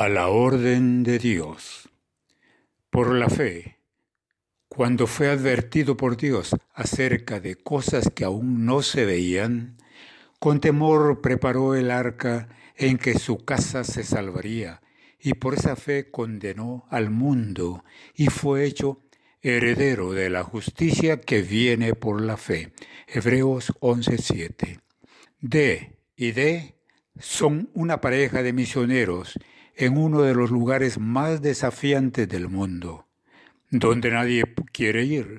A la orden de Dios. Por la fe, cuando fue advertido por Dios acerca de cosas que aún no se veían, con temor preparó el arca en que su casa se salvaría, y por esa fe condenó al mundo y fue hecho heredero de la justicia que viene por la fe. Hebreos 11:7. D y D son una pareja de misioneros en uno de los lugares más desafiantes del mundo, donde nadie quiere ir,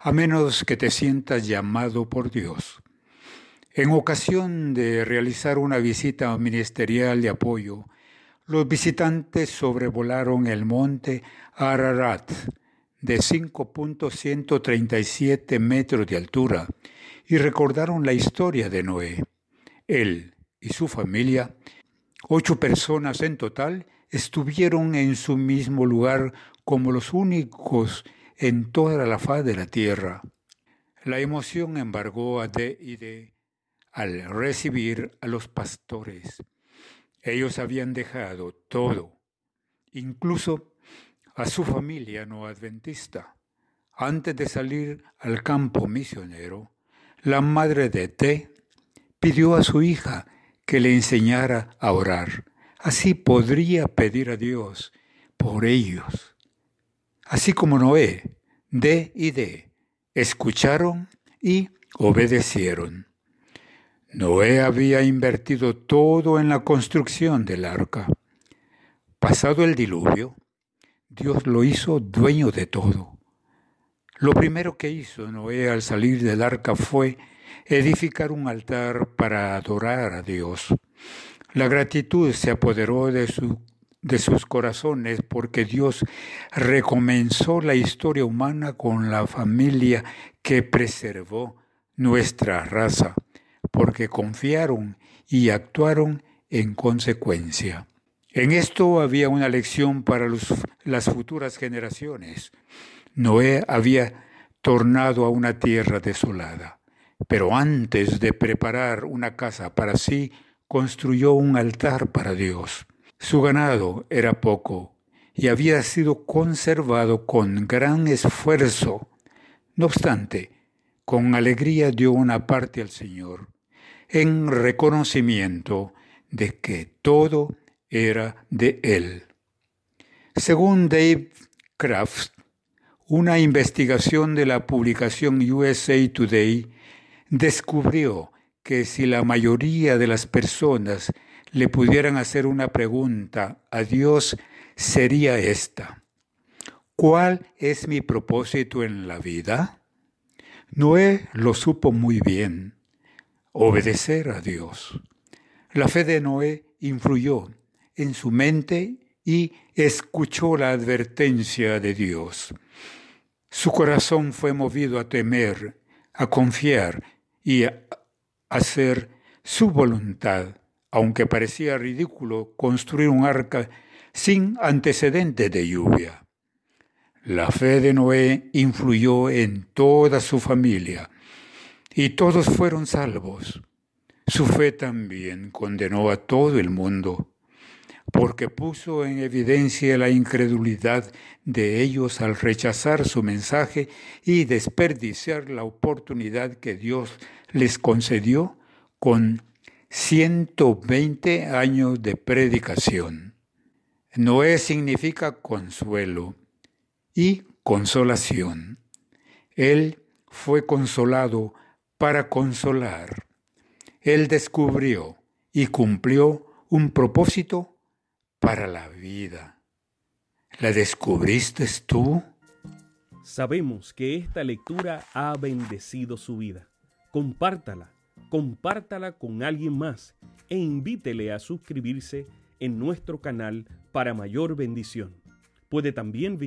a menos que te sientas llamado por Dios. En ocasión de realizar una visita ministerial de apoyo, los visitantes sobrevolaron el monte Ararat de 5.137 metros de altura y recordaron la historia de Noé. Él y su familia Ocho personas en total estuvieron en su mismo lugar como los únicos en toda la faz de la tierra. La emoción embargó a D y D al recibir a los pastores. Ellos habían dejado todo, incluso a su familia no adventista. Antes de salir al campo misionero, la madre de T pidió a su hija que le enseñara a orar. Así podría pedir a Dios por ellos. Así como Noé, D y D, escucharon y obedecieron. Noé había invertido todo en la construcción del arca. Pasado el diluvio, Dios lo hizo dueño de todo. Lo primero que hizo Noé al salir del arca fue edificar un altar para adorar a Dios. La gratitud se apoderó de, su, de sus corazones porque Dios recomenzó la historia humana con la familia que preservó nuestra raza, porque confiaron y actuaron en consecuencia. En esto había una lección para las futuras generaciones. Noé había tornado a una tierra desolada. Pero antes de preparar una casa para sí, construyó un altar para Dios. Su ganado era poco y había sido conservado con gran esfuerzo. No obstante, con alegría dio una parte al Señor, en reconocimiento de que todo era de Él. Según Dave Kraft, una investigación de la publicación USA Today descubrió que si la mayoría de las personas le pudieran hacer una pregunta a Dios, sería esta. ¿Cuál es mi propósito en la vida? Noé lo supo muy bien, obedecer a Dios. La fe de Noé influyó en su mente y escuchó la advertencia de Dios. Su corazón fue movido a temer, a confiar y hacer su voluntad, aunque parecía ridículo construir un arca sin antecedente de lluvia. La fe de Noé influyó en toda su familia y todos fueron salvos. Su fe también condenó a todo el mundo porque puso en evidencia la incredulidad de ellos al rechazar su mensaje y desperdiciar la oportunidad que Dios les concedió con 120 años de predicación. Noé significa consuelo y consolación. Él fue consolado para consolar. Él descubrió y cumplió un propósito para la vida. ¿La descubriste tú? Sabemos que esta lectura ha bendecido su vida. Compártala, compártala con alguien más e invítele a suscribirse en nuestro canal para mayor bendición. Puede también